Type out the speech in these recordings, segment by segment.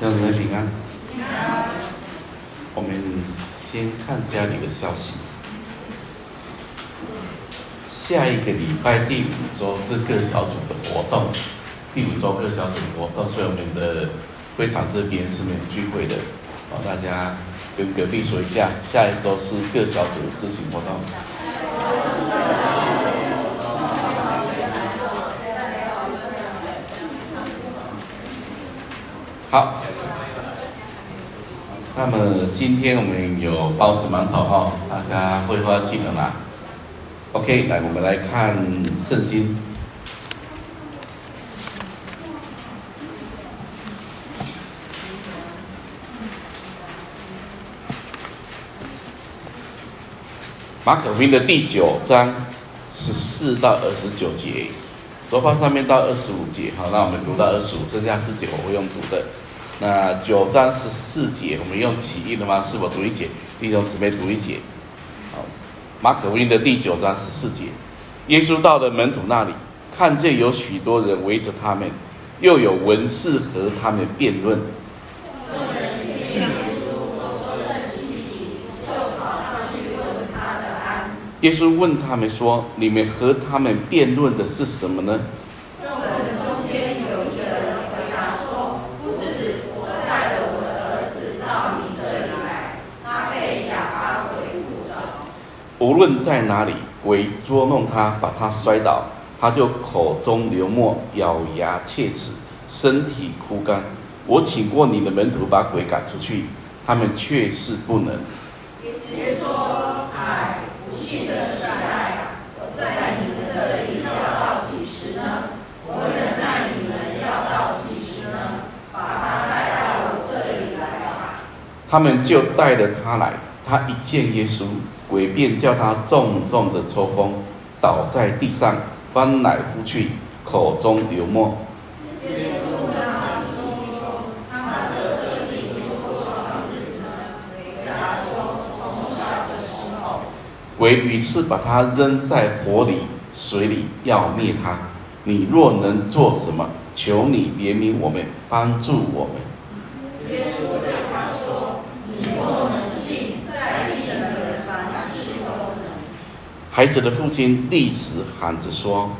让你们平安。我们先看家里的消息。下一个礼拜第五周是各小组的活动，第五周各小组的活动，所以我们的会堂这边是没有聚会的。好，大家跟隔壁说一下，下一周是各小组的咨询活动。好。那么今天我们有包子馒头哈，大家会花记得吗？OK，来我们来看圣经。马可福音的第九章十四到二十九节，周报上面到二十五节，好，那我们读到二十五，剩下四节我会用读的。那九章十四节，我们用起义的吗？是否读一节？弟兄姊妹读一节。好，马可福音的第九章十四节，耶稣到了门徒那里，看见有许多人围着他们，又有文士和他们辩论。耶稣问他们说：“你们和他们辩论的是什么呢？”无论在哪里，鬼捉弄他，把他摔倒，他就口中流沫，咬牙切齿，身体枯干。我请过你的门徒把鬼赶出去，他们却是不能。耶稣说：“唉，不信的世代，我在你们这里要到几时呢？我忍耐你们要到几时呢？把他带到我这里来吧。”他们就带着他来，他一见耶稣。鬼便叫他重重的抽风，倒在地上，翻来覆去，口中流沫。鬼于是把他扔在火里、水里，要灭他。你若能做什么，求你怜悯我们，帮助我们。孩子的父亲立时喊着说：“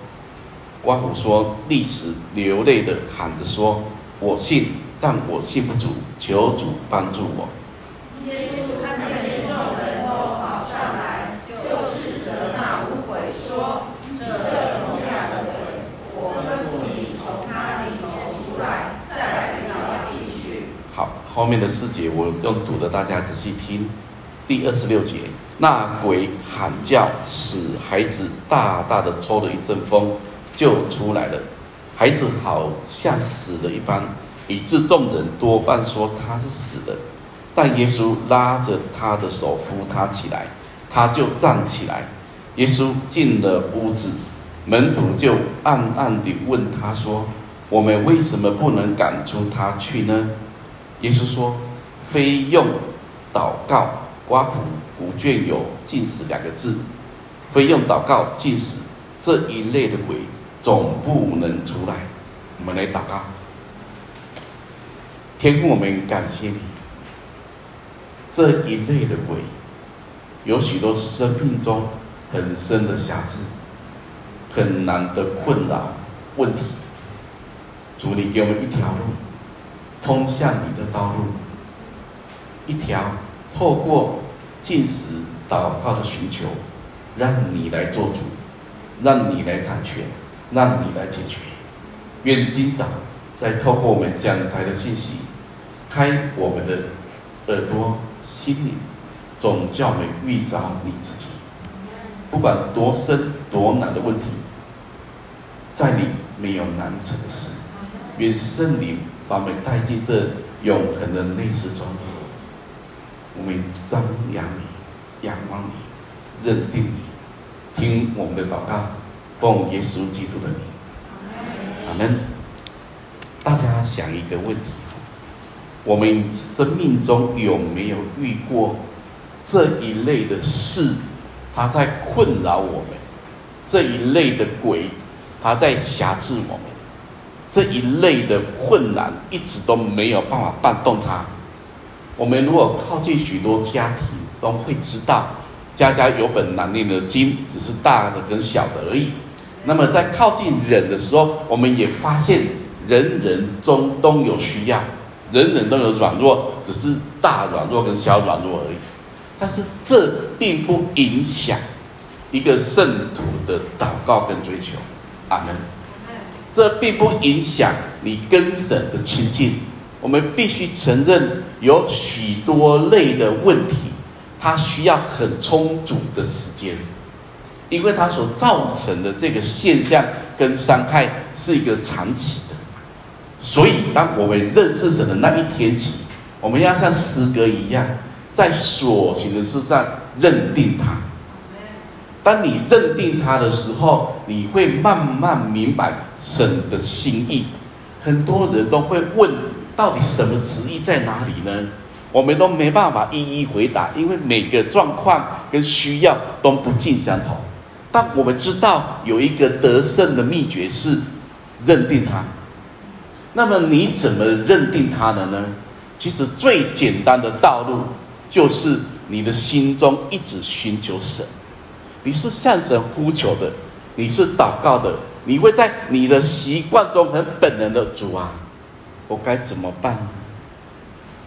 寡妇说，立时流泪的喊着说：‘我信，但我信不足，求主帮助我。’”耶稣看见众人都跑上来，就斥责那污鬼说：“这的鬼，我你从他里头出来，去。”好，后面的四节我用读的，大家仔细听。第二十六节。那鬼喊叫，使孩子大大的抽了一阵风，就出来了。孩子好像死了一般，以致众人多半说他是死的。但耶稣拉着他的手扶他起来，他就站起来。耶稣进了屋子，门徒就暗暗地问他说：“我们为什么不能赶出他去呢？”耶稣说：“非用祷告。”寡妇古卷有禁食两个字，非用祷告禁食这一类的鬼总不能出来。我们来祷告，天父，我们感谢你。这一类的鬼有许多生命中很深的瑕疵，很难的困扰问题。主，你给我们一条路，通向你的道路，一条。透过进食祷告的寻求，让你来做主，让你来掌权，让你来解决。愿今早再透过我们讲台的信息，开我们的耳朵、心灵，总叫我们遇着你自己。不管多深多难的问题，在你没有难成的事。愿圣灵把我们带进这永恒的内室中。我们张扬你，仰望你，认定你，听我们的祷告，奉耶稣基督的名，阿门。大家想一个问题：我们生命中有没有遇过这一类的事？他在困扰我们，这一类的鬼，他在辖制我们。这一类的困难一直都没有办法绊动他。我们如果靠近许多家庭，都会知道，家家有本难念的经，只是大的跟小的而已。那么在靠近人的时候，我们也发现人人中都有需要，人人都有软弱，只是大软弱跟小软弱而已。但是这并不影响一个圣徒的祷告跟追求。阿门。这并不影响你跟神的亲近。我们必须承认，有许多类的问题，它需要很充足的时间，因为它所造成的这个现象跟伤害是一个长期的。所以，当我们认识神的那一天起，我们要像诗歌一样，在所行的事上认定他。当你认定他的时候，你会慢慢明白神的心意。很多人都会问，到底什么旨意在哪里呢？我们都没办法一一回答，因为每个状况跟需要都不尽相同。但我们知道有一个得胜的秘诀是认定他。那么你怎么认定他的呢？其实最简单的道路就是你的心中一直寻求神。你是向神呼求的，你是祷告的，你会在你的习惯中很本能的主啊，我该怎么办？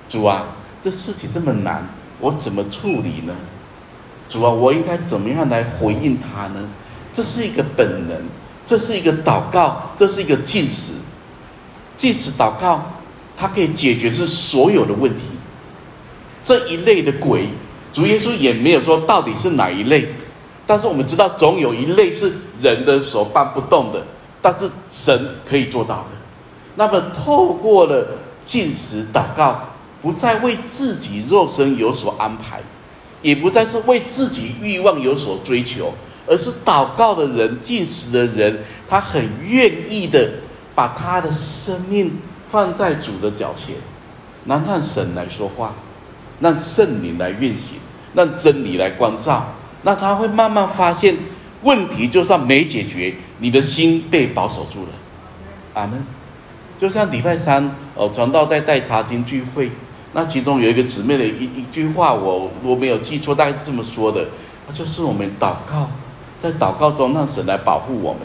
主啊，这事情这么难，我怎么处理呢？主啊，我应该怎么样来回应他呢？这是一个本能，这是一个祷告，这是一个禁食。禁食祷告，它可以解决是所有的问题。这一类的鬼，主耶稣也没有说到底是哪一类。但是我们知道，总有一类是人的手办不动的，但是神可以做到的。那么，透过了进食祷告，不再为自己肉身有所安排，也不再是为自己欲望有所追求，而是祷告的人、进食的人，他很愿意的把他的生命放在主的脚前，让神来说话，让圣灵来运行，让真理来光照。那他会慢慢发现，问题就算没解决，你的心被保守住了。阿门。就像礼拜三哦，传道在带查经聚会，那其中有一个姊妹的一一句话，我我没有记错，大概是这么说的，就是我们祷告，在祷告中让神来保护我们。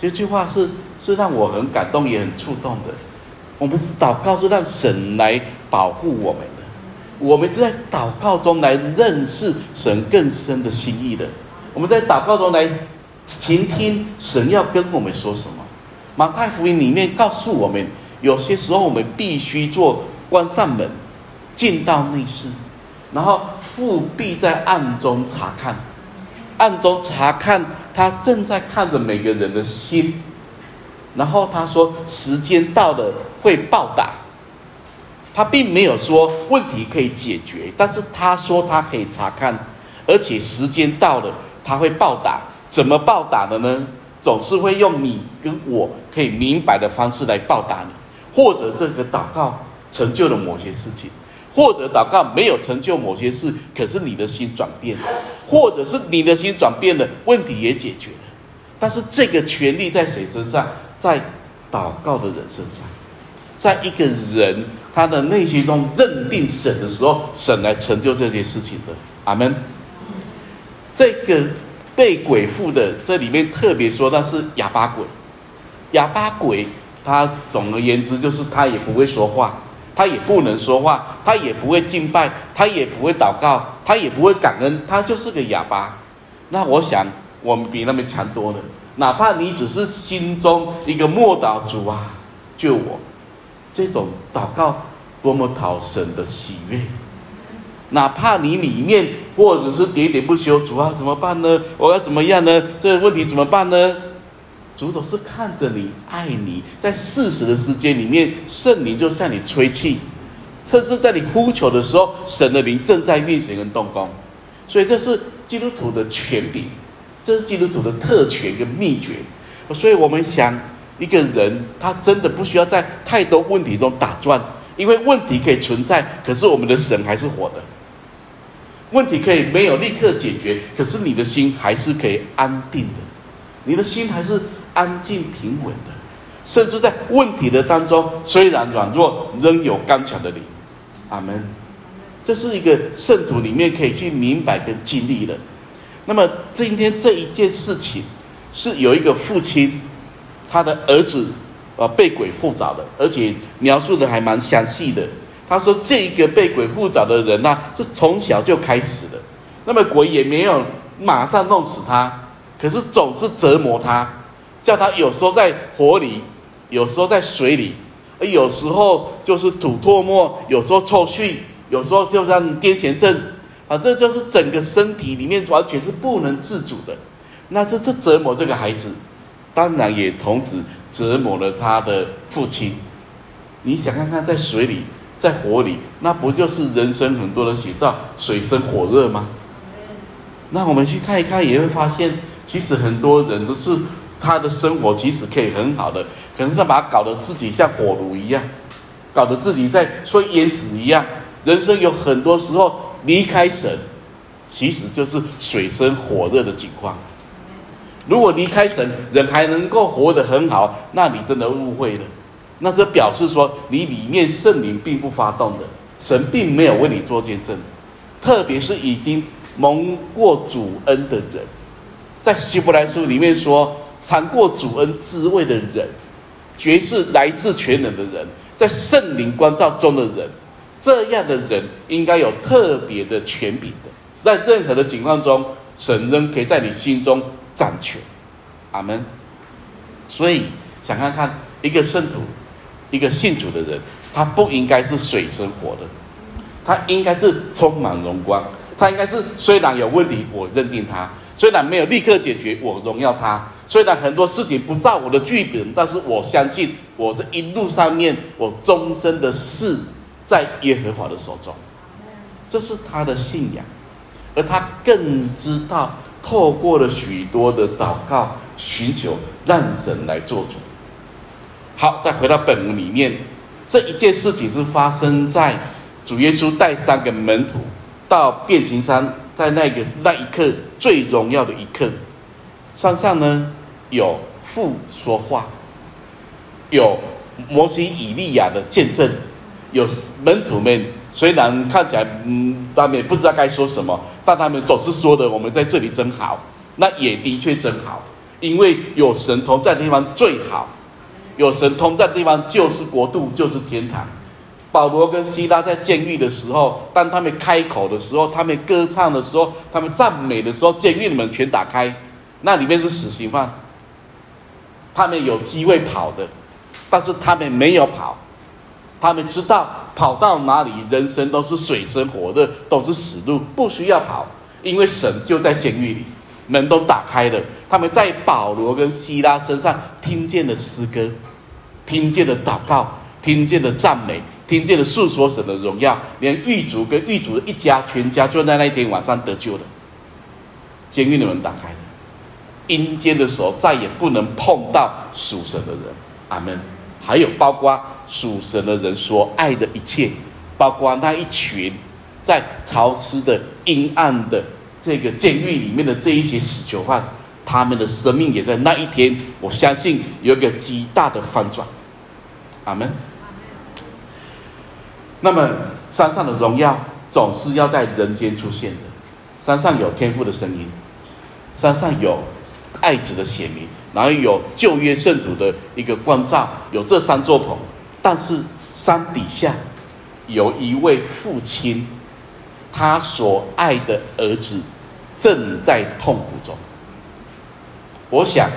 这句话是是让我很感动，也很触动的。我们是祷告是让神来保护我们的。我们是在祷告中来认识神更深的心意的。我们在祷告中来倾听神要跟我们说什么。马太福音里面告诉我们，有些时候我们必须做关上门，进到内室，然后父必在暗中察看，暗中察看他正在看着每个人的心，然后他说时间到了会报答。他并没有说问题可以解决，但是他说他可以查看，而且时间到了他会报答。怎么报答的呢？总是会用你跟我可以明白的方式来报答你，或者这个祷告成就了某些事情，或者祷告没有成就某些事，可是你的心转变了，或者是你的心转变了，问题也解决了。但是这个权利在谁身上？在祷告的人身上，在一个人。他的内心中认定神的时候，神来成就这些事情的。阿门。这个被鬼附的，这里面特别说那是哑巴鬼。哑巴鬼，他总而言之就是他也不会说话，他也不能说话，他也不会敬拜，他也不会祷告，他也不会感恩，他就是个哑巴。那我想，我们比他们强多了。哪怕你只是心中一个默祷，主啊，救我。这种祷告多么讨神的喜悦，哪怕你里面或者是喋喋不休，主啊怎么办呢？我要怎么样呢？这个问题怎么办呢？主总是看着你，爱你，在适时的时间里面，圣灵就向你吹气，甚至在你呼求的时候，神的灵正在运行跟动工。所以这是基督徒的权柄，这是基督徒的特权跟秘诀。所以我们想。一个人，他真的不需要在太多问题中打转，因为问题可以存在，可是我们的神还是活的。问题可以没有立刻解决，可是你的心还是可以安定的，你的心还是安静平稳的。甚至在问题的当中，虽然软弱，仍有刚强的灵。阿门。这是一个圣徒里面可以去明白跟经历的。那么今天这一件事情，是有一个父亲，他的儿子啊被鬼附着的，而且描述的还蛮详细的。他说这一个被鬼附着的人呢、是从小就开始的。那么鬼也没有马上弄死他，可是总是折磨他，叫他有时候在火里，有时候在水里，而有时候就是吐唾沫，有时候抽搐，有时候就像癫痫症，啊，这就是整个身体里面完全是不能自主的。那这这折磨这个孩子，当然也同时折磨了他的父亲。你想看看，在水里，在火里，那不就是人生很多的写照，水深火热吗？那我们去看一看，也会发现，其实很多人都是他的生活其实可以很好的，可是他把他搞得自己像火炉一样，搞得自己在说淹死一样。人生有很多时候离开神，其实就是水深火热的情况。如果离开神，人还能够活得很好，那你真的误会了。那这表示说，你里面圣灵并不发动的，神并没有为你做见证。特别是已经蒙过主恩的人，在希伯来书里面说，尝过主恩滋味的人，绝是来自全能的人，在圣灵光照中的人，这样的人应该有特别的权柄的，在任何的情况中，神仍可以在你心中。掌权，阿门。所以想看看一个圣徒，一个信主的人，他不应该是水深火热，他应该是充满荣光。他应该是虽然有问题，我认定他；虽然没有立刻解决，我荣耀他；虽然很多事情不照我的剧本，但是我相信我这一路上面，我终身的事在耶和华的手中。这是他的信仰，而他更知道。透过了许多的祷告，寻求让神来做主。好，再回到本文里面，这一件事情是发生在主耶稣带三个门徒到变形山，在那个那一刻最荣耀的一刻。山上呢有父说话，有摩西、以利亚的见证，有门徒们虽然看起来嗯，他们也不知道该说什么。但他们总是说的：“我们在这里真好。”那也的确真好，因为有神同在的地方最好。有神同在的地方就是国度，就是天堂。保罗跟西拉在监狱的时候，当他们开口的时候，他们歌唱的时候，他们赞美的时候，监狱的门全打开，那里面是死刑犯。他们有机会跑的，但是他们没有跑。他们知道跑到哪里，人生都是水深火热，都是死路，不需要跑，因为神就在监狱里，门都打开了。他们在保罗跟西拉身上听见了诗歌，听见了祷告，听见了赞美，听见了诉说神的荣耀，连狱卒跟狱卒一家全家就在那一天晚上得救了。监狱的门打开，阴间的时候再也不能碰到属神的人。阿门。还有包括。属神的人所爱的一切，包括那一群在潮湿的、阴暗的这个监狱里面的这一些死囚犯，他们的生命也在那一天，我相信有一个极大的翻转。阿门。那么山上的荣耀总是要在人间出现的，山上有天父的声音，山上有爱子的显明，然后有旧约圣徒的一个关照，有这三座棚。但是山底下有一位父亲，他所爱的儿子正在痛苦中。我想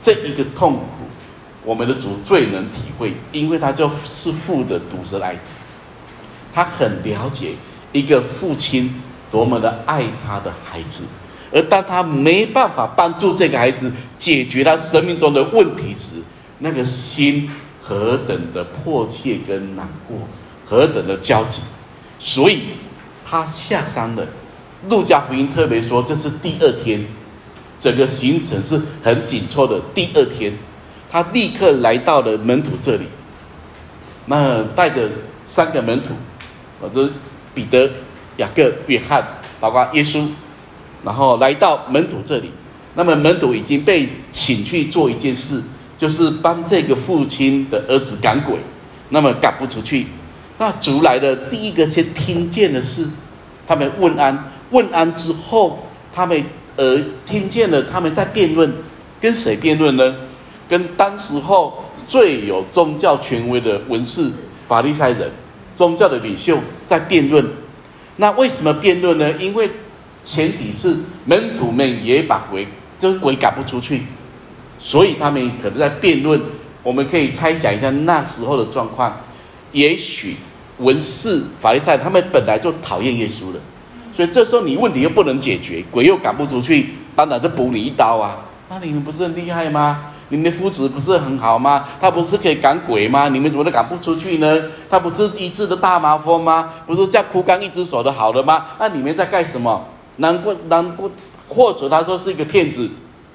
这一个痛苦，我们的主最能体会，因为他就是父的独生爱子，他很了解一个父亲多么的爱他的孩子，而当他没办法帮助这个孩子解决他生命中的问题时，那个心。何等的迫切跟难过，何等的焦急，所以他下山了。路加福音特别说，这是第二天，整个行程是很紧凑的。第二天，他立刻来到了门徒这里，那带着三个门徒，啊，就是彼得、雅各、约翰，包括耶稣，然后来到门徒这里。那么门徒已经被请去做一件事。就是帮这个父亲的儿子赶鬼，那么赶不出去。那主来的第一个先听见的是，他们问安，问安之后，他们呃听见了他们在辩论，跟谁辩论呢？跟当时候最有宗教权威的文士法利赛人，宗教的领袖在辩论。那为什么辩论呢？因为前提是门徒们也把鬼，就是鬼赶不出去，所以他们可能在辩论。我们可以猜想一下那时候的状况，也许文士法利赛他们本来就讨厌耶稣了，所以这时候你问题又不能解决，鬼又赶不出去，当然就补你一刀啊！那你们不是很厉害吗？你们的夫子不是很好吗？他不是可以赶鬼吗？你们怎么都赶不出去呢？他不是医治的大麻风吗？不是叫枯干一只手的好了吗？那你们在干什么？难过难过，或者他说是一个骗子，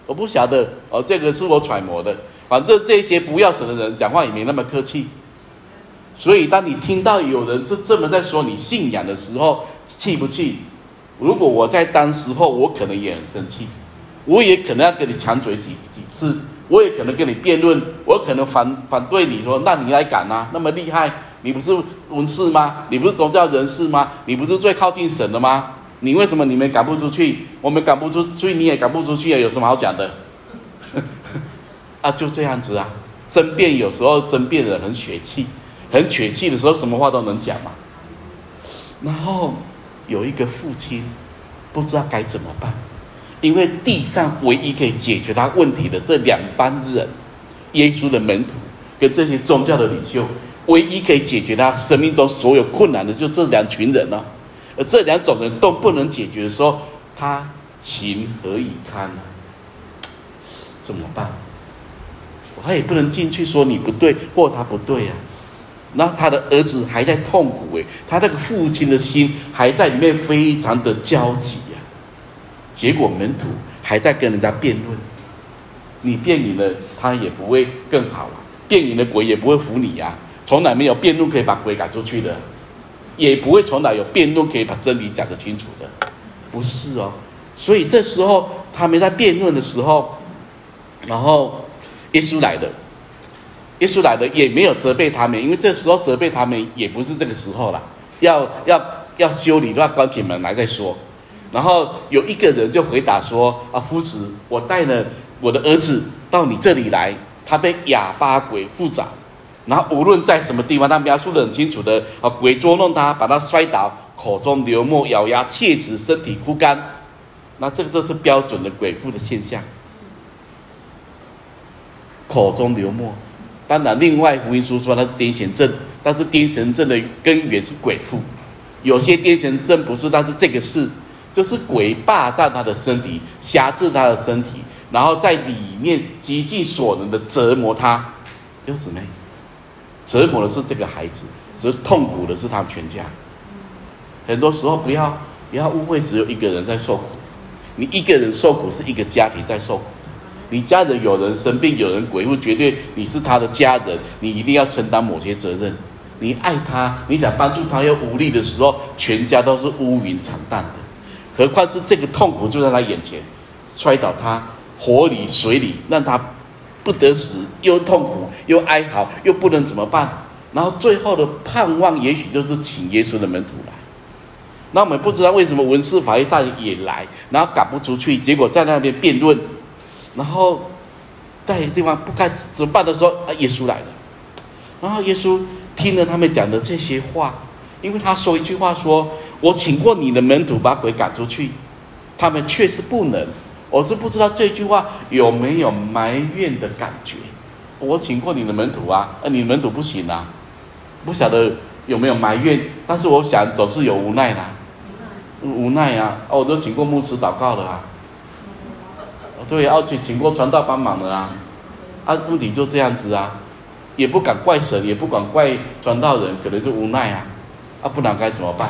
我不晓得哦，这个是我揣摩的。反正这些不要死的人讲话也没那么客气。所以当你听到有人这这么在说你信仰的时候，气不气？如果我在当时候，我可能也很生气，我也可能要跟你抢嘴几几次。我也可能跟你辩论，我可能反反对你说，那你来敢啊，那么厉害，你不是文士吗？你不是宗教人士吗？你不是最靠近神的吗？你为什么你们赶不出去？我们赶不出去，你也赶不出去啊？有什么好讲的？啊，就这样子啊，争辩有时候争辩的很血气，很血气的时候，什么话都能讲嘛。然后有一个父亲不知道该怎么办。因为地上唯一可以解决他问题的这两班人，耶稣的门徒跟这些宗教的领袖，唯一可以解决他生命中所有困难的，就这两群人了。这两种人都不能解决的时候，他情何以堪呢？怎么办？他也不能进去说你不对，或他不对呀。那他的儿子还在痛苦诶，他那个父亲的心还在里面非常的焦急呀。结果门徒还在跟人家辩论，你辩赢了，他也不会更好啊；辩赢了，鬼也不会服你呀、啊。从来没有辩论可以把鬼赶出去的，也不会从来有辩论可以把真理讲得清楚的，不是哦。所以这时候他们在辩论的时候，然后耶稣来了，耶稣来了也没有责备他们，因为这时候责备他们也不是这个时候了，要要要修理，要关起门来再说。然后有一个人就回答说：“啊，夫子，我带了我的儿子到你这里来，他被哑巴鬼附着，然后无论在什么地方，他描述得很清楚的啊，鬼捉弄他，把他摔倒，口中流沫，咬牙切齿，身体枯干。那这个就是标准的鬼附的现象。口中流沫，当然，另外福音书说他是癫痫症，但是癫痫症的根源是鬼附，有些癫痫症不是，但是这个是。”就是鬼霸占他的身体，挟制他的身体，然后在里面极尽所能的折磨他。弟兄姊妹，折磨的是这个孩子，只是痛苦的是他们全家。很多时候不要不要误会，只有一个人在受苦。你一个人受苦是一个家庭在受苦。你家人有人生病，有人鬼附，绝对你是他的家人，你一定要承担某些责任。你爱他，你想帮助他又无力的时候，全家都是乌云惨淡的。何况是这个痛苦就在他眼前，摔倒他火里水里，让他不得死，又痛苦又哀嚎，又不能怎么办？然后最后的盼望，也许就是请耶稣的门徒来。那我们不知道为什么文士法利赛也来，然后赶不出去，结果在那边辩论，然后在地方不该怎么办的时候，啊，耶稣来了。然后耶稣听了他们讲的这些话，因为他说一句话说。我请过你的门徒把鬼赶出去，他们确实不能。我是不知道这句话有没有埋怨的感觉。我请过你的门徒啊，呃，你门徒不行啊，不晓得有没有埋怨。但是我想总是有无奈啦，无奈啊。哦，我都请过牧师祷告了啊，对，而且请过传道帮忙了啊。啊，问题就这样子啊，也不敢怪神，也不敢怪传道人，可能就无奈啊。啊，不然该怎么办？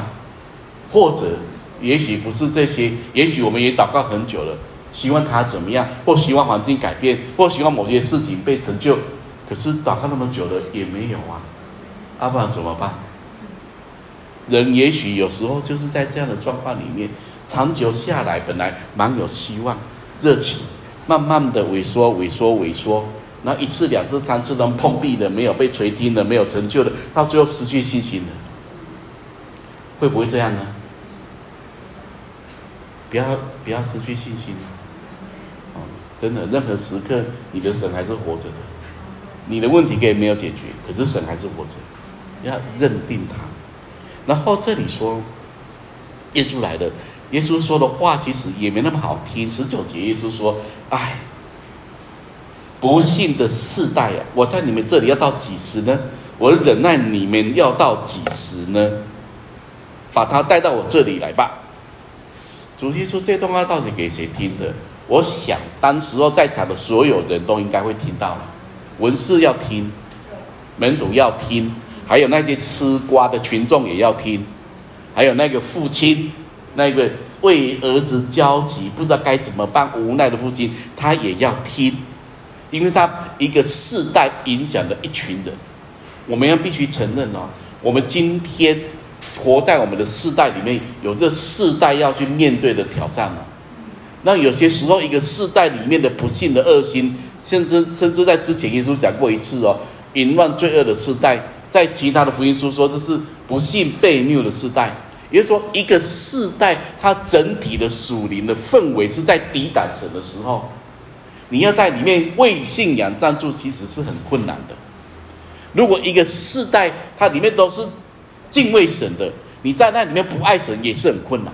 或者，也许不是这些，也许我们也祷告很久了，希望他怎么样，或希望环境改变，或希望某些事情被成就，可是祷告那么久了也没有啊，阿不然怎么办？人也许有时候就是在这样的状况里面，长久下来本来蛮有希望、热情，慢慢的萎缩、萎缩、萎缩，那一次、两次、三次都碰壁的，没有被垂听的，没有成就的，到最后失去信心了，会不会这样呢？不要不要失去信心，真的，任何时刻你的神还是活着的，你的问题可以没有解决，可是神还是活着，要认定他。然后这里说，耶稣来了，耶稣说的话其实也没那么好听。十九节，耶稣说：“哎，不信的世代啊，我在你们这里要到几时呢？我忍耐你们要到几时呢？把他带到我这里来吧。”主席说：“这段话到底给谁听的？我想当时候在场的所有人都应该会听到了。文士要听，门徒要听，还有那些吃瓜的群众也要听，还有那个父亲，那个为儿子焦急不知道该怎么办无奈的父亲，他也要听，因为他一个世代影响的一群人。我们要必须承认哦，我们今天。”活在我们的世代里面，有这世代要去面对的挑战嘛？那有些时候，一个世代里面的不幸的恶心，甚至甚至在之前耶稣讲过一次哦，淫乱罪恶的世代，在其他的福音书说这是不幸悖谬的世代。也就是说，一个世代它整体的属灵的氛围是在抵挡神的时候，你要在里面为信仰站住，其实是很困难的。如果一个世代它里面都是。敬畏神的，你在那里面不爱神也是很困难。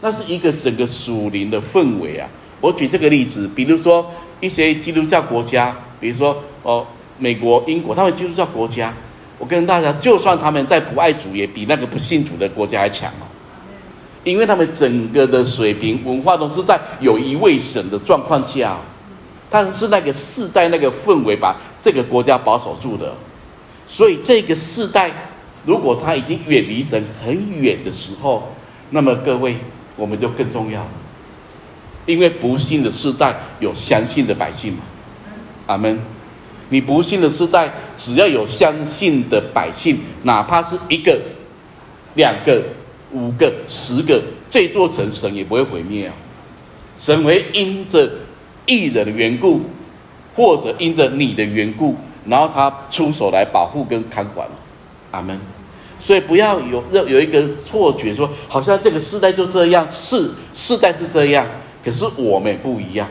那是一个整个属灵的氛围啊。我举这个例子，比如说一些基督教国家，比如说哦，美国、英国，他们基督教国家，我跟大家，就算他们在不爱主，也比那个不信主的国家还强哦。因为他们整个的水平文化都是在有一位神的状况下，但是那个世代那个氛围把这个国家保守住的，所以这个世代。如果他已经远离神很远的时候，那么各位，我们就更重要，因为不信的世代有相信的百姓嘛，阿门。你不信的世代，只要有相信的百姓，哪怕是一个、两个、五个、十个，这座城神也不会毁灭啊。神会因着艺人的缘故，或者因着你的缘故，然后他出手来保护跟看管，阿门。所以不要有有一个错觉，说好像这个世代就这样，是世代是这样，可是我们不一样。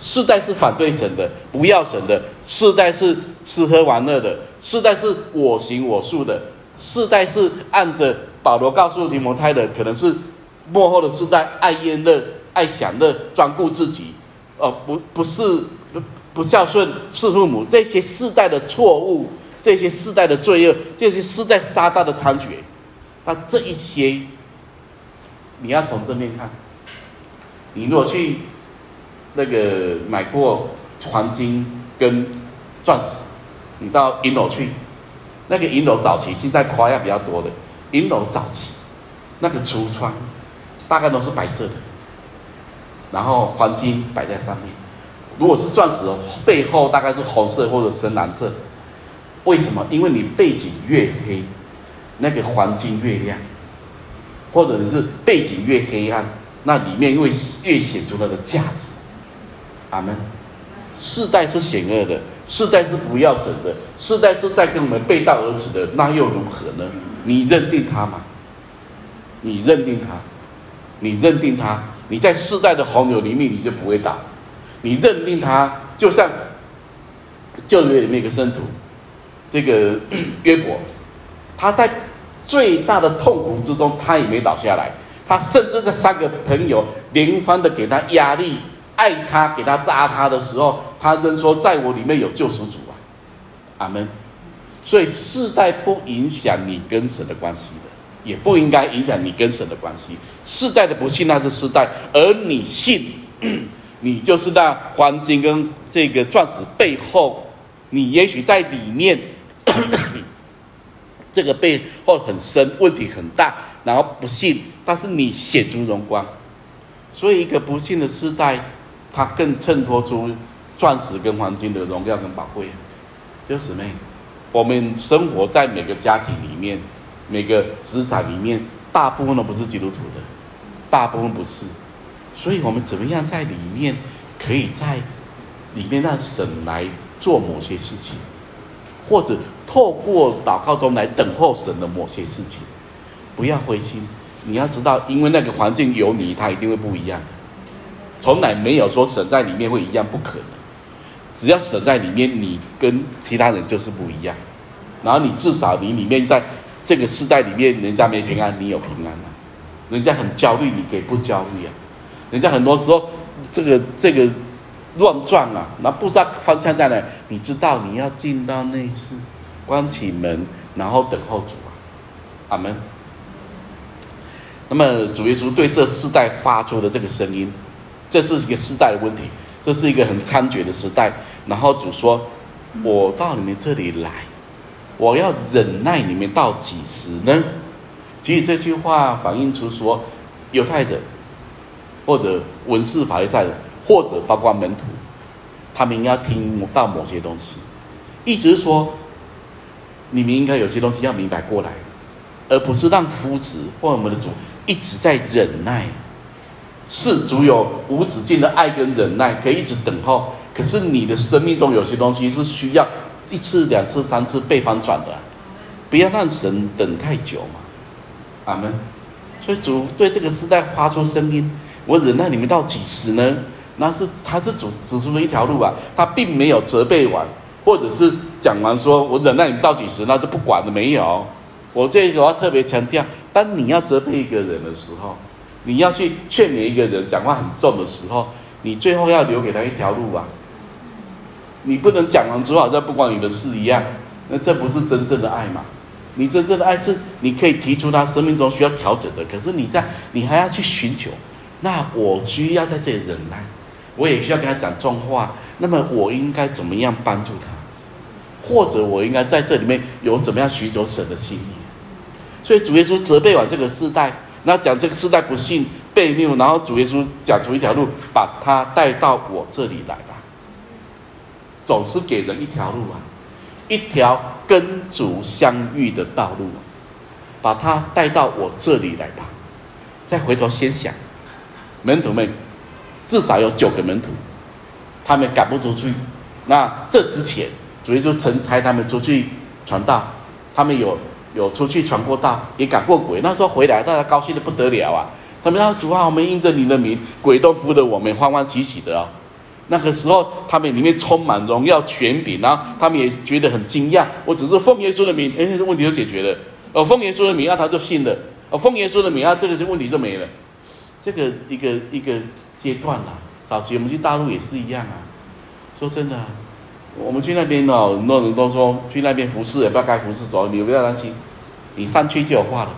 世代是反对神的，不要神的；世代是吃喝玩乐的；世代是我行我素的；世代是按着保罗告诉提摩太的，可能是末后的世代，爱宴乐、爱享乐、专顾自己，哦、不不是不不孝顺侍父母，这些世代的错误。这些世代的罪恶，这些世代撒旦的猖獗，那这一些，你要从正面看。你如果去那个买过黄金跟钻石，你到银楼去，那个银楼早期现在花样比较多的，银楼早期那个橱窗大概都是白色的，然后黄金摆在上面。如果是钻石，背后大概是红色或者深蓝色。为什么？因为你背景越黑，那个黄金越亮，或者是背景越黑暗，那里面会越显出它的价值。阿门。世代是险恶的，世代是不要神的，世代是在跟我们背道而驰的，那又如何呢？你认定他吗？你认定他？你认定他？你在世代的洪流里面，你就不会倒。你认定他，就像旧约里面一个圣徒。这个约伯，他在最大的痛苦之中，他也没倒下来。他甚至在三个朋友连番的给他压力、爱他、给他扎他的时候，他仍说：“在我里面有救赎主啊！”阿门。所以世代不影响你跟神的关系的，也不应该影响你跟神的关系。世代的不信那是世代，而你信，你就是那黄金跟这个钻石背后，你也许在里面。这个背后很深，问题很大，然后不信，但是你显出荣光，所以一个不信的世代，它更衬托出钻石跟黄金的荣耀跟宝贵。就是妹，我们生活在每个家庭里面，每个职场里面，大部分都不是基督徒的，大部分不是，所以我们怎么样在里面，可以在里面让神来做某些事情，或者透过祷告中来等候神的某些事情，不要灰心。你要知道，因为那个环境有你，它一定会不一样的。从来没有说神在里面会一样，不可能。只要神在里面，你跟其他人就是不一样。然后你至少你里面在这个时代里面，人家没平安，你有平安啊。人家很焦虑，你可以不焦虑啊。人家很多时候这个这个乱撞啊，那不知道方向在哪，你知道你要进到内室，关起门，然后等候主啊。阿门。那么主耶稣对这世代发出的这个声音，这是一个世代的问题，这是一个很猖獗的时代。然后主说：“我到你们这里来，我要忍耐你们到几时呢？”其实这句话反映出说，犹太人或者文士法利赛人，或者包括门徒，他们应该听到某些东西，意思是说，你们应该有些东西要明白过来，而不是让夫子或我们的主。一直在忍耐，是主有无止境的爱跟忍耐，可以一直等候。可是你的生命中有些东西是需要一次、两次、三次被翻转的，不要让神等太久嘛。阿门。所以主对这个时代发出声音：我忍耐你们到几时呢？那是他是指指出了一条路啊，他并没有责备完，或者是讲完说我忍耐你们到几时，那就不管了没有。我这个要特别强调。当你要责备一个人的时候，你要去劝勉一个人讲话很重的时候，你最后要留给他一条路啊！你不能讲完之后好像不关你的事一样，那这不是真正的爱嘛？你真正的爱是你可以提出他生命中需要调整的，可是你在你还要去寻求。那我需要在这里忍耐，我也需要跟他讲重话。那么我应该怎么样帮助他？或者我应该在这里面有怎么样寻求神的心意？所以主耶稣责备完这个世代，那讲这个世代不信悖谬，然后主耶稣讲出一条路，把他带到我这里来吧。总是给人一条路啊，一条跟主相遇的道路，把他带到我这里来吧。再回头先想，门徒们至少有九个门徒，他们赶不出去。那这之前，主耶稣曾差他们出去传道，他们有。有出去传过道，也赶过鬼。那时候回来，大家高兴的不得了啊！他们说：“主啊，我们应着你的名，鬼都服了我们，欢欢喜喜的哦。”那个时候，他们里面充满荣耀权柄，然后他们也觉得很惊讶。我只是奉耶稣的名，哎，这问题就解决了。哦，奉耶稣的名，那他就信了。哦，奉耶稣的名，啊这个是问题就没了。这个一个一个阶段啦。早期我们去大陆也是一样啊。说真的。我们去那边哦，很多人都说去那边服侍也不知道该服侍什么，你不要担心，你上去就有话了。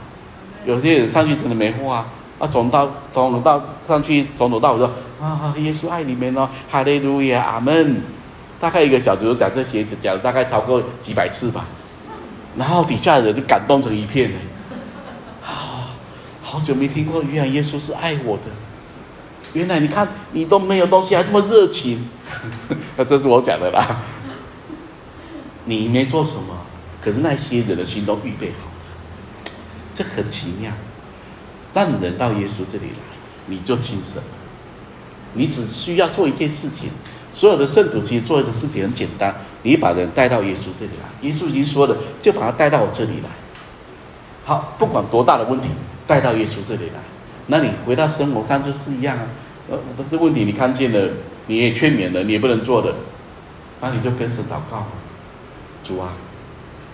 有些人上去真的没话啊，从到从到上去从头到尾说啊，耶稣爱你们哦，哈利路亚，阿门。大概一个小时就讲这些，讲了大概超过几百次吧。然后底下的人就感动成一片呢。啊，好久没听过，原来耶稣是爱我的。原来你看你都没有东西，还这么热情。那这是我讲的啦，你没做什么，可是那些人的心都预备好，这很奇妙。让人到耶稣这里来，你就轻省了。你只需要做一件事情，所有的圣徒其实做的事情很简单，你把人带到耶稣这里来，耶稣已经说了，就把他带到我这里来。好，不管多大的问题，带到耶稣这里来，那你回到生活上就是一样啊。呃，但是问题你看见了。你也劝勉了，你也不能做的，那你就跟神祷告，主啊，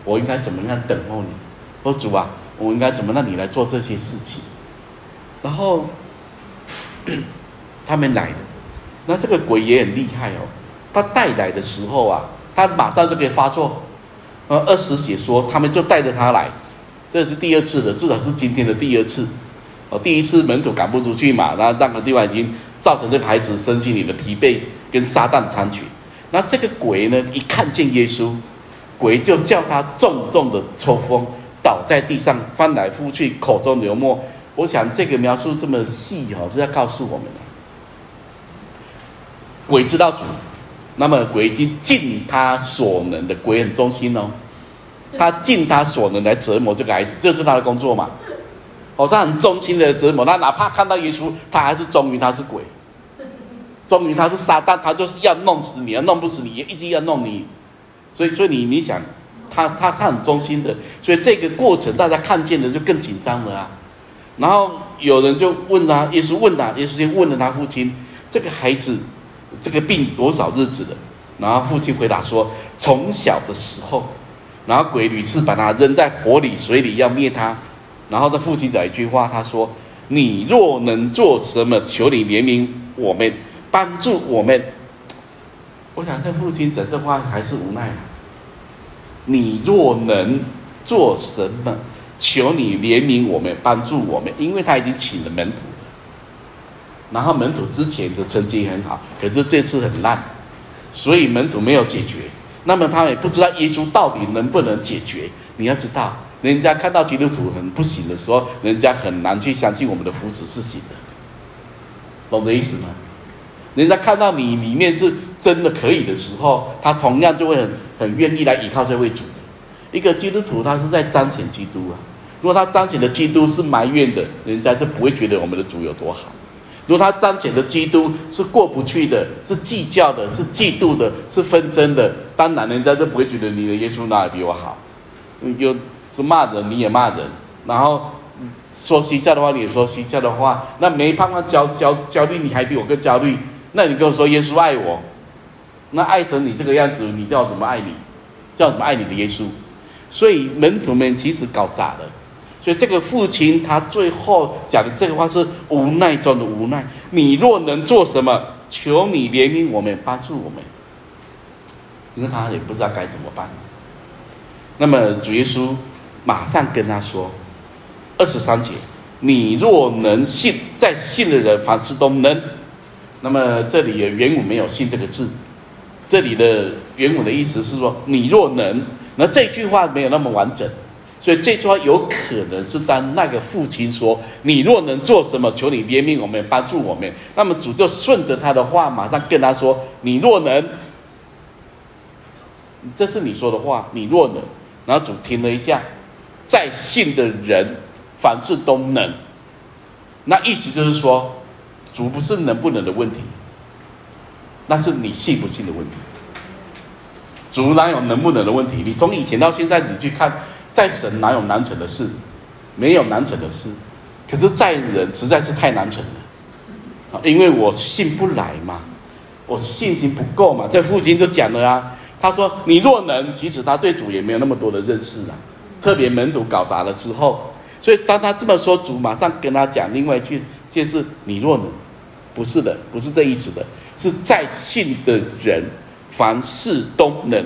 我应该怎么样等候你？说主啊，我应该怎么让你来做这些事情？然后他们来了，那这个鬼也很厉害哦，他带来的时候啊，他马上就可以发作。呃，二十姐说他们就带着他来，这是第二次的，至少是今天的第二次。哦，第一次门徒赶不出去嘛，那那个地方已经。造成这个孩子身心里的疲惫跟撒旦的参取，那这个鬼呢，一看见耶稣，鬼就叫他重重的抽风，倒在地上翻来覆去，口中流沫。我想这个描述这么细哈，是要告诉我们。鬼知道主，那么鬼已经尽他所能的，鬼很忠心哦，他尽他所能来折磨这个孩子，这是他的工作嘛。哦，他很忠心的折磨他，哪怕看到耶稣，他还是忠于他是鬼。忠于他是撒旦，他就是要弄死你，要弄不死你，也一直要弄你。所以，所以你你想，他他他很忠心的，所以这个过程大家看见的就更紧张了啊。然后有人就问他，耶稣问他，耶稣就问了他父亲，这个孩子这个病多少日子了？然后父亲回答说，从小的时候，然后鬼屡次把他扔在火里、水里要灭他。然后这父亲讲一句话，他说：“你若能做什么，求你怜悯我们，帮助我们。”我想这父亲讲这话还是无奈。你若能做什么，求你怜悯我们，帮助我们，因为他已经请了门徒，然后门徒之前的成绩很好，可是这次很烂，所以门徒没有解决。那么他也不知道耶稣到底能不能解决。你要知道，人家看到基督徒很不行的时候，人家很难去相信我们的福祉是行的，懂这意思吗？人家看到你里面是真的可以的时候，他同样就会很很愿意来依靠这位主的。一个基督徒，他是在彰显基督啊。如果他彰显的基督是埋怨的，人家就不会觉得我们的主有多好。如果他彰显的基督是过不去的，是计较的，是嫉妒的，是纷争的，当然人家就不会觉得你的耶稣哪里比我好。有说骂人，你也骂人，然后说嬉笑的话，你也说嬉笑的话。那没办法焦焦焦虑，你还比我更焦虑。那你跟我说耶稣爱我，那爱成你这个样子，你叫我怎么爱你？叫我怎么爱你的耶稣？所以门徒们其实搞砸了。所以这个父亲他最后讲的这个话是无奈中的无奈。你若能做什么，求你怜悯我们，帮助我们。因为他也不知道该怎么办。那么主耶稣马上跟他说：“二十三节，你若能信，在信的人凡事都能。”那么这里的原文没有“信”这个字，这里的原文的意思是说“你若能”，那这句话没有那么完整，所以这句话有可能是当那个父亲说“你若能做什么，求你怜悯我们，帮助我们”，那么主就顺着他的话，马上跟他说：“你若能，这是你说的话，你若能。”然后主停了一下，在信的人凡事都能，那意思就是说。主不是能不能的问题，那是你信不信的问题。主哪有能不能的问题？你从以前到现在，你去看，在神哪有难成的事？没有难成的事。可是，在人实在是太难成了，因为我信不来嘛，我信心不够嘛。这父亲就讲了啊，他说：“你若能，其实他对主也没有那么多的认识啊。特别门徒搞砸了之后，所以当他这么说，主马上跟他讲另外一句，就是你若能。”不是的，不是这意思的，是在信的人凡事都能。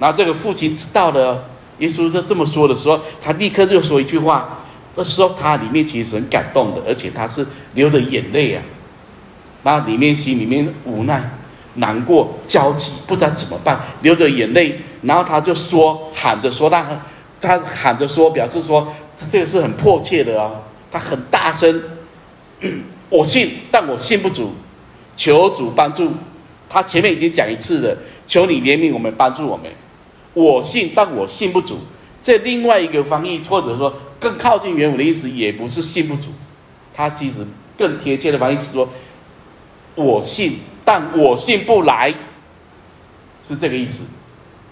然后这个父亲知道了，耶稣在这么说的时候，他立刻就说一句话。这时候他里面其实很感动的，而且他是流着眼泪啊。那里面心里面无奈、难过、焦急，不知道怎么办，流着眼泪。然后他就说，喊着说，他他喊着说，表示说这个是很迫切的哦，他很大声。我信，但我信不足，求主帮助。他前面已经讲一次了，求你怜悯我们，帮助我们。我信，但我信不足。这另外一个翻译，或者说更靠近原文的意思，也不是信不足。他其实更贴切的翻译是说，我信，但我信不来，是这个意思。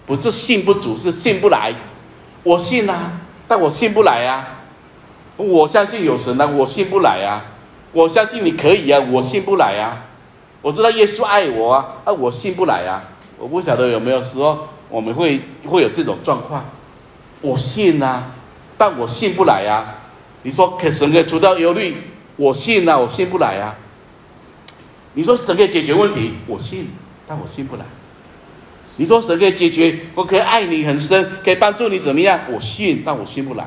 不是信不足，是信不来。我信啊，但我信不来啊。我相信有神啊，我信不来啊。我相信你可以啊，我信不来啊。我知道耶稣爱我啊，啊，我信不来啊。我不晓得有没有时候我们会会有这种状况。我信啊，但我信不来啊。你说可神可以除掉忧虑，我信啊，我信不来啊。你说神可以解决问题，我信，但我信不来。你说神可以解决，我可以爱你很深，可以帮助你怎么样？我信，但我信不来。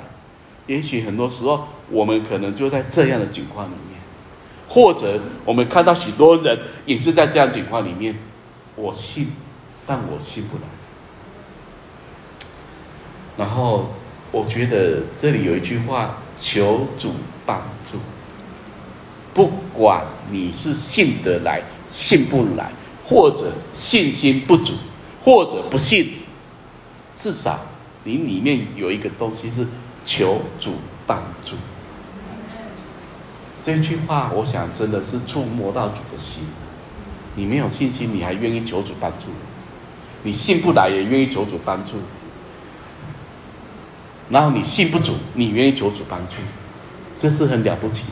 也许很多时候我们可能就在这样的境况里面。或者我们看到许多人也是在这样情况里面，我信，但我信不来。然后我觉得这里有一句话：求主帮助。不管你是信得来、信不来，或者信心不足，或者不信，至少你里面有一个东西是求主帮助。这句话，我想真的是触摸到主的心。你没有信心，你还愿意求主帮助？你信不来也愿意求主帮助？然后你信不主，你愿意求主帮助？这是很了不起的。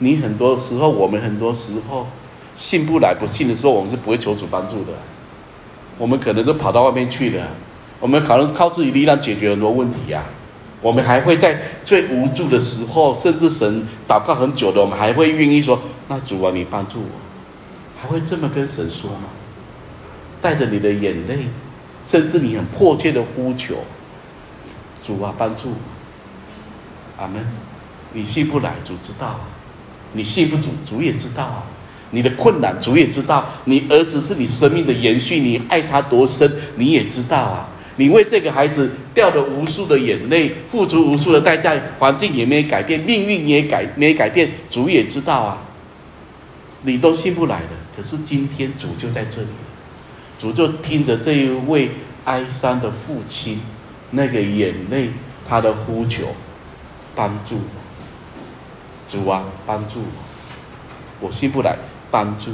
你很多时候，我们很多时候信不来、不信的时候，我们是不会求主帮助的。我们可能都跑到外面去了，我们可能靠自己力量解决很多问题呀、我们还会在最无助的时候，甚至神祷告很久的，我们还会愿意说：“那主啊，你帮助我。”还会这么跟神说吗？带着你的眼泪，甚至你很迫切的呼求：“主啊，帮助我。”阿门。你信不来，主知道啊；你信不主，主也知道啊。你的困难，主也知道。你儿子是你生命的延续，你爱他多深，你也知道啊。你为这个孩子掉了无数的眼泪，付出无数的代价，环境也没改变，命运也改没改变，主也知道啊。你都信不来的，可是今天主就在这里，主就听着这一位哀伤的父亲那个眼泪，他的呼求，帮助我。主啊，帮助我，我信不来。帮助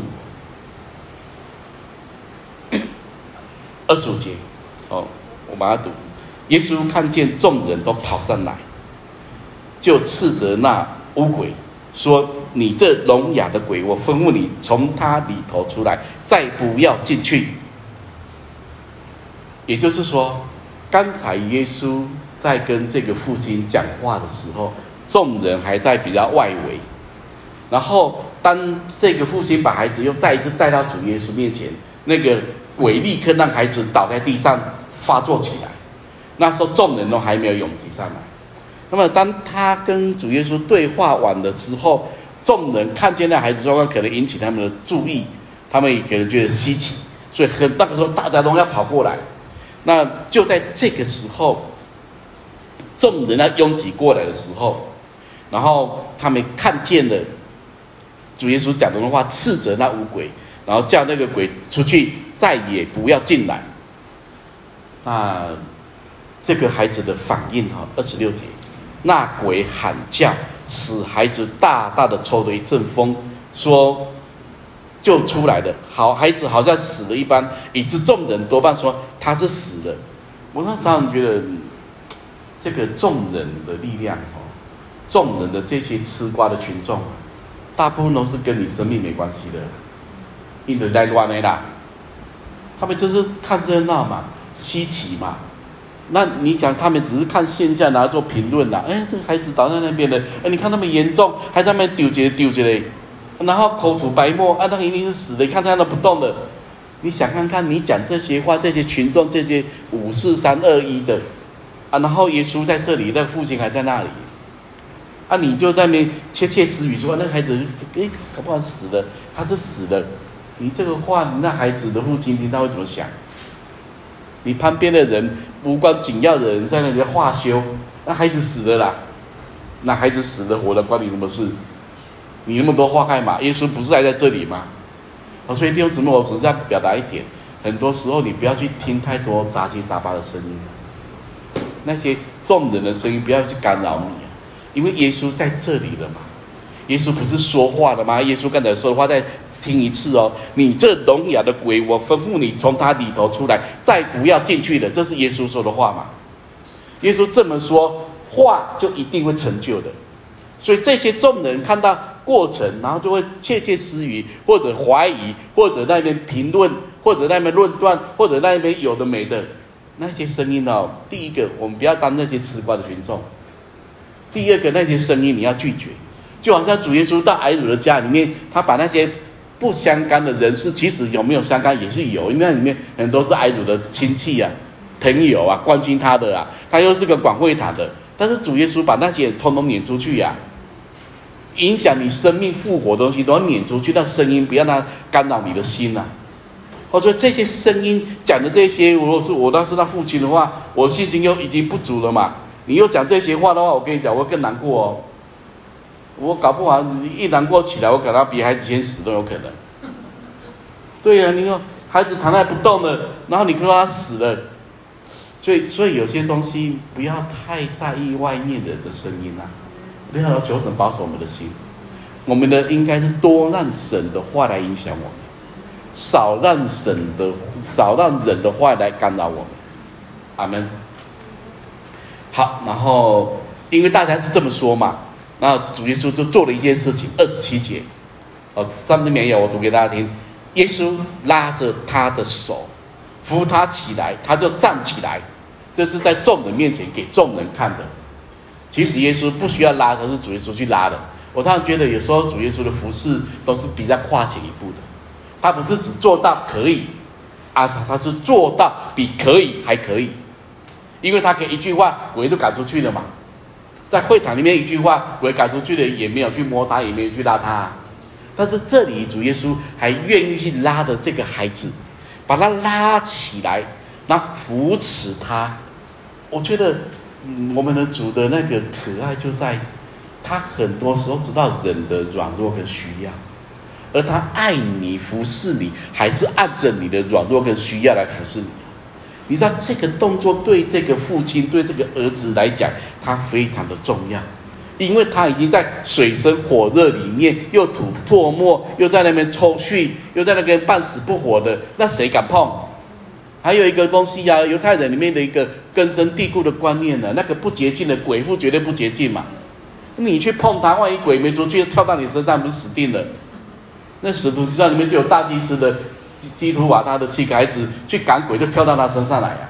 我。二十五节，哦，我把它读。耶稣看见众人都跑上来，就斥责那污鬼，说：“你这聋哑的鬼，我吩咐你从他里头出来，再不要进去。”也就是说，刚才耶稣在跟这个父亲讲话的时候，众人还在比较外围。然后，当这个父亲把孩子又再一次带到主耶稣面前，那个鬼立刻让孩子倒在地上发作起来。那时候众人都还没有涌集上来。那么，当他跟主耶稣对话完了之后，众人看见那孩子状况，可能引起他们的注意，他们也可能觉得稀奇，所以很大的时候大家都要跑过来。那就在这个时候，众人要拥挤过来的时候，然后他们看见了。主耶稣讲的话，斥责那五鬼，然后叫那个鬼出去，再也不要进来。那这个孩子的反应哈，二十六节，那鬼喊叫，使孩子大大的抽了一阵风，说就出来了。好，孩子好像死了一般，以致众人多半说他是死的。我常常觉得，这个众人的力量哦，众人的这些吃瓜的群众。大部分都是跟你生命没关系的，一直在乱的啦。他们就是看热闹嘛，稀奇嘛。那你讲他们只是看现象，然后做评论啦。哎，这个孩子倒在那边的，哎，你看那么严重，还在那边丢着丢着嘞，然后口吐白沫，啊，那一定是死的。看他都不动的。你想看看，你讲这些话，这些群众，这些五四三二一的，啊，然后耶稣在这里，那父亲还在那里。啊！你就在那边窃窃私语说，那孩子诶，搞不好死了，他是死了。你这个话，那孩子的父亲听他会怎么想？你旁边的人无关紧要的人在那里话休，那孩子死了啦，那孩子死了活了关你什么事？你那么多话干嘛？耶稣不是还在这里吗？啊，所以弟兄姊妹，我只是在表达一点，很多时候你不要去听太多杂七杂八的声音，那些众人的声音不要去干扰你。因为耶稣在这里了嘛，耶稣不是说话了吗？耶稣刚才说的话再听一次哦。你这聋哑的鬼，我吩咐你从他里头出来，再不要进去了。这是耶稣说的话嘛？耶稣这么说，话就一定会成就的。所以这些众人看到过程，然后就会窃窃私语，或者怀疑，或者那边评论，或者那边论断，或者那边有的没的那些声音哦。第一个，我们不要当那些吃瓜的群众。第二个，那些声音你要拒绝，就好像主耶稣到睚鲁的家里面，他把那些不相干的人士，其实有没有相干也是有，因为那里面很多是睚鲁的亲戚啊、朋友啊、关心他的啊，他又是个管会堂的，但是主耶稣把那些通通撵出去呀、啊，影响你生命复活的东西都要撵出去，那声音不要让它干扰你的心呐、啊。或者说这些声音讲的这些，如果是我当时他父亲的话，我信心又已经不足了嘛。你又讲这些话的话，我跟你讲，我更难过哦。我搞不好你一难过起来，我可能比孩子先死都有可能。对呀、你说孩子躺在不动了，然后你说他死了，所以所以有些东西不要太在意外面人的声音啊，不要求神保守我们的心。我们的应该是多让神的话来影响我们。少让神的少让人的话来干扰我们。阿门。好，然后因为大家是这么说嘛，那主耶稣就做了一件事情，二十七节，哦，上面没有，我读给大家听。耶稣拉着他的手，扶他起来，他就站起来。这是在众人面前给众人看的。其实耶稣不需要拉，他是主耶稣去拉的。我常常觉得有时候主耶稣的服侍都是比较跨前一步的，他不是只做到可以，啊，他他是做到比可以还可以，因为他可以一句话鬼就赶出去了嘛。在会堂里面一句话鬼赶出去的也没有去摸他，也没有去拉他。但是这里主耶稣还愿意去拉着这个孩子，把他拉起来，那扶持他。我觉得，嗯，我们的主的那个可爱就在，他很多时候知道人的软弱跟需要，而他爱你服侍你，还是按着你的软弱跟需要来服侍你。你知道这个动作对这个父亲对这个儿子来讲，他非常的重要。因为他已经在水深火热里面，又吐唾沫，又在那边抽搐，又在那边半死不活的，那谁敢碰？还有一个东西呀、啊，犹太人里面的一个根深蒂固的观念呢，那个不洁净的鬼妇绝对不洁净嘛。你去碰他，万一鬼没出去，跳到你身上，不是死定了？那使徒行传里面就有大祭司的基督把他的七个孩子去赶鬼，就跳到他身上来呀、啊。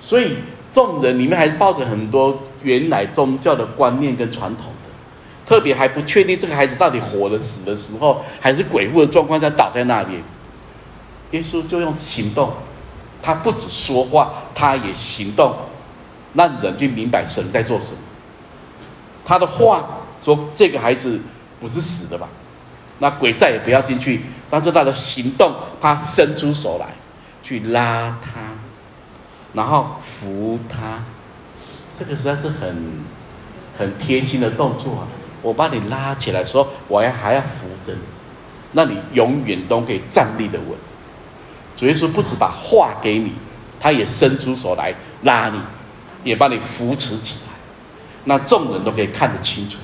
所以众人里面还抱着很多。原来宗教的观念跟传统的，特别还不确定这个孩子到底活了死的时候，还是鬼附的状况下倒在那边。耶稣就用行动，他不止说话，他也行动，让人去明白神在做什么。他的话说：“这个孩子不是死的吧？那鬼再也不要进去。”但是他的行动，他伸出手来去拉他，然后扶他。这个实在是很很贴心的动作啊！我把你拉起来说，我要还要扶着你，那你永远都可以站立的稳。主耶稣不止把话给你，他也伸出手来拉你，也把你扶持起来，那众人都可以看得清楚。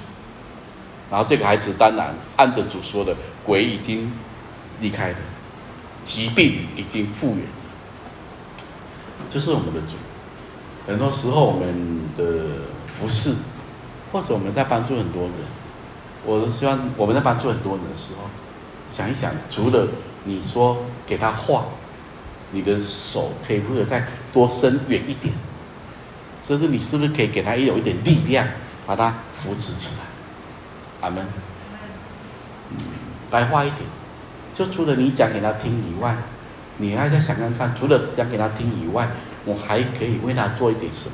然后这个孩子当然按着主说的，鬼已经离开了，疾病已经复原，这是我们的主。很多时候，我们的服侍，或者我们在帮助很多人，我都希望我们在帮助很多人的时候，想一想，除了你说给他话，你的手可以不可以再多伸远一点？就是你是不是可以给他有一点力量，把他扶持起来？阿门。白话一点，就除了你讲给他听以外，你还在想想看，除了讲给他听以外。我还可以为他做一点什么？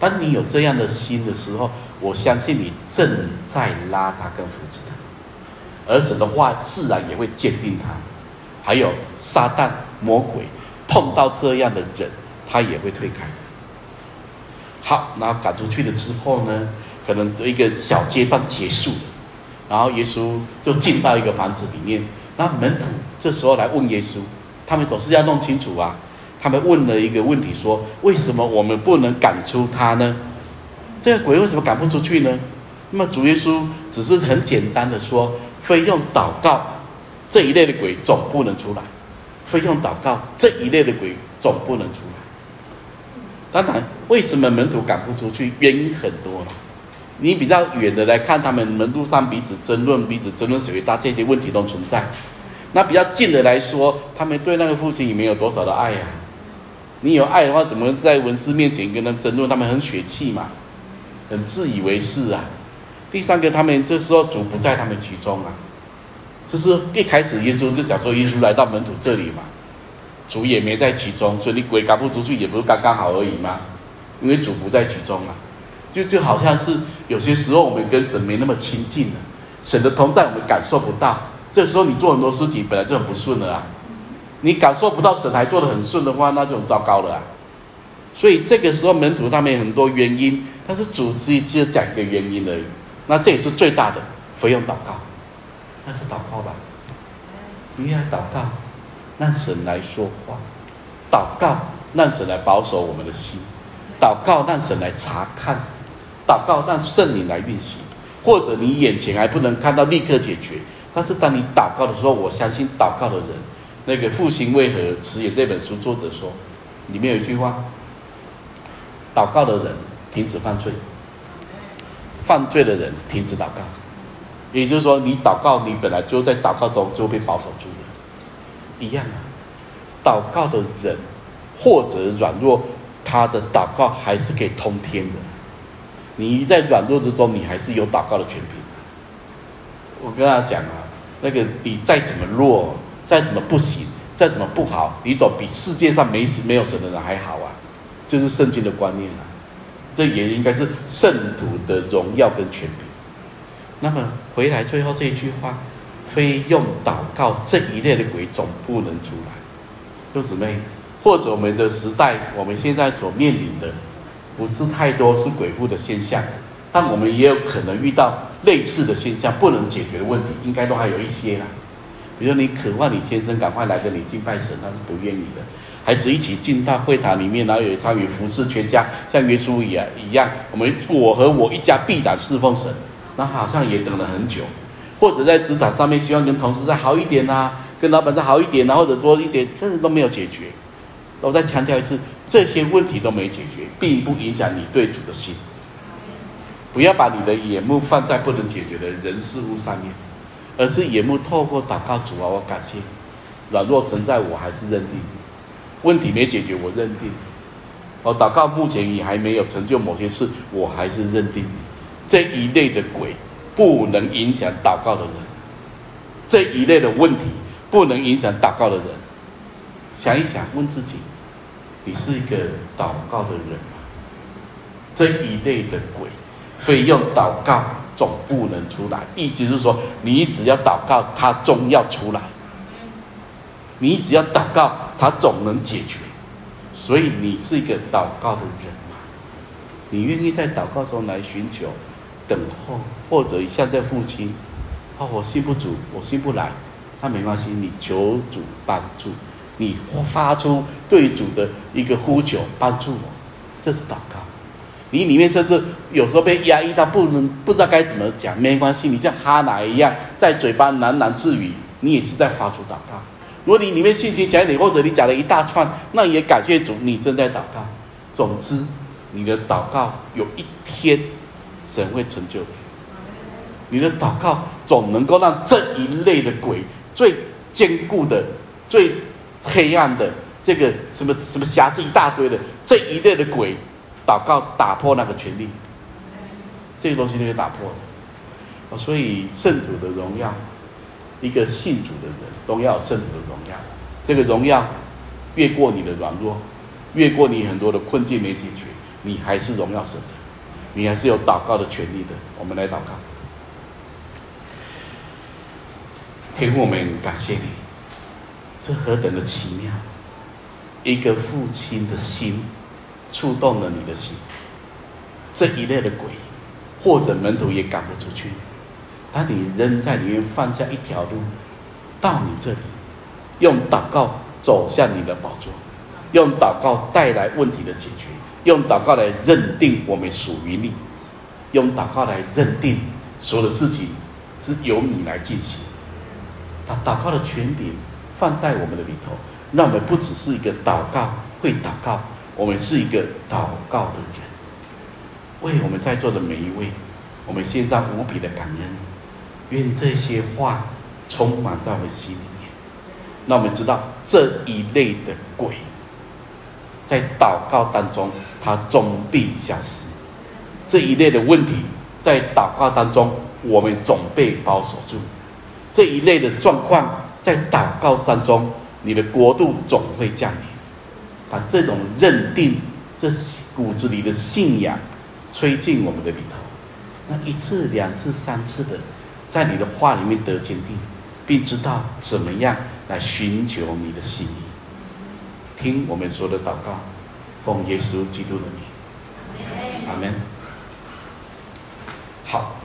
当你有这样的心的时候，我相信你正在拉他跟扶持他，而神的话自然也会坚定他。还有撒旦魔鬼碰到这样的人，他也会退开。好，然后赶出去了之后呢，可能这一个小阶段结束了，然后耶稣就进到一个房子里面，那门徒这时候来问耶稣，他们总是要弄清楚啊。他们问了一个问题，说：“为什么我们不能赶出他呢？这个鬼为什么赶不出去呢？”那么主耶稣只是很简单的说：“非用祷告，这一类的鬼总不能出来；非用祷告，这一类的鬼总不能出来。”当然，为什么门徒赶不出去？原因很多了。你比较远的来看，他们门路上彼此争论，彼此争论谁大，这些问题都存在。那比较近的来说，他们对那个父亲也没有多少的爱呀、啊。你有爱的话，怎么在文士面前跟他争论？他们很血气嘛，很自以为是啊。第三个，他们这时候主不在他们其中啊。就是一开始耶稣就讲说，耶稣来到门徒这里嘛，主也没在其中，所以你鬼赶不出去，也不是刚刚好而已吗？因为主不在其中啊，就就好像是有些时候我们跟神没那么亲近了，神的同在我们感受不到，这时候你做很多事情本来就很不顺了啊。你感受不到神还做得很顺的话，那就很糟糕了啊！所以这个时候门徒他们有很多原因，但是主只只讲一个原因而已。那这也是最大的，不用祷告，那就祷告吧。你要祷告，让神来说话；祷告，让神来保守我们的心；祷告，让神来查看；祷告，让圣灵来运行。或者你眼前还不能看到立刻解决，但是当你祷告的时候，我相信祷告的人，那个复兴为何迟延这本书作者说，里面有一句话：祷告的人停止犯罪，犯罪的人停止祷告。也就是说，你祷告，你本来就在祷告中就被保守住了，一样啊。祷告的人或者软弱，他的祷告还是可以通天的。你在软弱之中，你还是有祷告的权柄。我跟他讲啊，那个你再怎么弱，再怎么不行，再怎么不好，你总比世界上没没有神的人还好啊。就是圣经的观念啊，这也应该是圣徒的荣耀跟权柄。那么回来最后这一句话，非用祷告这一类的鬼总不能出来。兄姊妹，或者我们的时代，我们现在所面临的，不是太多是鬼附的现象，但我们也有可能遇到类似的现象，不能解决的问题，应该都还有一些啦。比如你渴望你先生赶快来跟你敬拜神，他是不愿意的。孩子一起进到会堂里面，然后有参与服侍全家，像耶稣一样一样，我们我和我一家必然侍奉神。那好像也等了很久，或者在职场上面希望跟同事再好一点啊，跟老板再好一点啊，或者多一点，但是都没有解决。我再强调一次，这些问题都没解决，并不影响你对主的心。不要把你的眼目放在不能解决的人事物上面，而是眼目透过祷告主啊，我感谢软弱存在，我还是认定问题没解决，我认定我祷告目前也还没有成就某些事，我还是认定。这一类的鬼不能影响祷告的人，这一类的问题不能影响祷告的人。想一想，问自己：你是一个祷告的人吗？这一类的鬼，非用祷告总不能出来。意思是说，你只要祷告，他终要出来；你只要祷告，他总能解决。所以，你是一个祷告的人吗？你愿意在祷告中来寻求？等候，或者像在父亲，哦，我信不主，我信不来，那没关系，你求主帮助，你发出对主的一个呼求，帮助我，这是祷告。你里面甚至有时候被压抑到不能不知道该怎么讲，没关系，你像哈拿一样，在嘴巴喃喃自语，你也是在发出祷告。如果你里面信心讲一点，或者你讲了一大串，那也感谢主，你正在祷告。总之，你的祷告有一天。神会成就你的祷告，总能够让这一类的鬼最坚固的、最黑暗的这个什么什么瑕疵一大堆的这一类的鬼，祷告打破那个权力，这个东西都被打破了。所以圣主的荣耀，一个信主的人都要圣主的荣耀。这个荣耀越过你的软弱，越过你很多的困境没解决，你还是荣耀神的。你还是有祷告的权利的。我们来祷告，天父，我们感谢你，这何等的奇妙！一个父亲的心触动了你的心，这一类的鬼，或者门徒也赶不出去，当你仍在里面放下一条路，到你这里，用祷告走向你的宝座，用祷告带来问题的解决。用祷告来认定我们属于你，用祷告来认定所有的事情是由你来进行。他祷告的权柄放在我们的里头，让我们不只是一个祷告会祷告，我们是一个祷告的人。为我们在座的每一位，我们献上无比的感恩。愿这些话充满在我们心里面，让我们知道这一类的鬼。在祷告当中，他终必消失。这一类的问题，在祷告当中，我们总被保守住。这一类的状况，在祷告当中，你的国度总会降临。把这种认定，这骨子里的信仰，吹进我们的里头。那一次、两次、三次的，在你的话里面得坚定，并知道怎么样来寻求你的心意。听我们说的祷告，奉耶稣基督的名，阿门。好。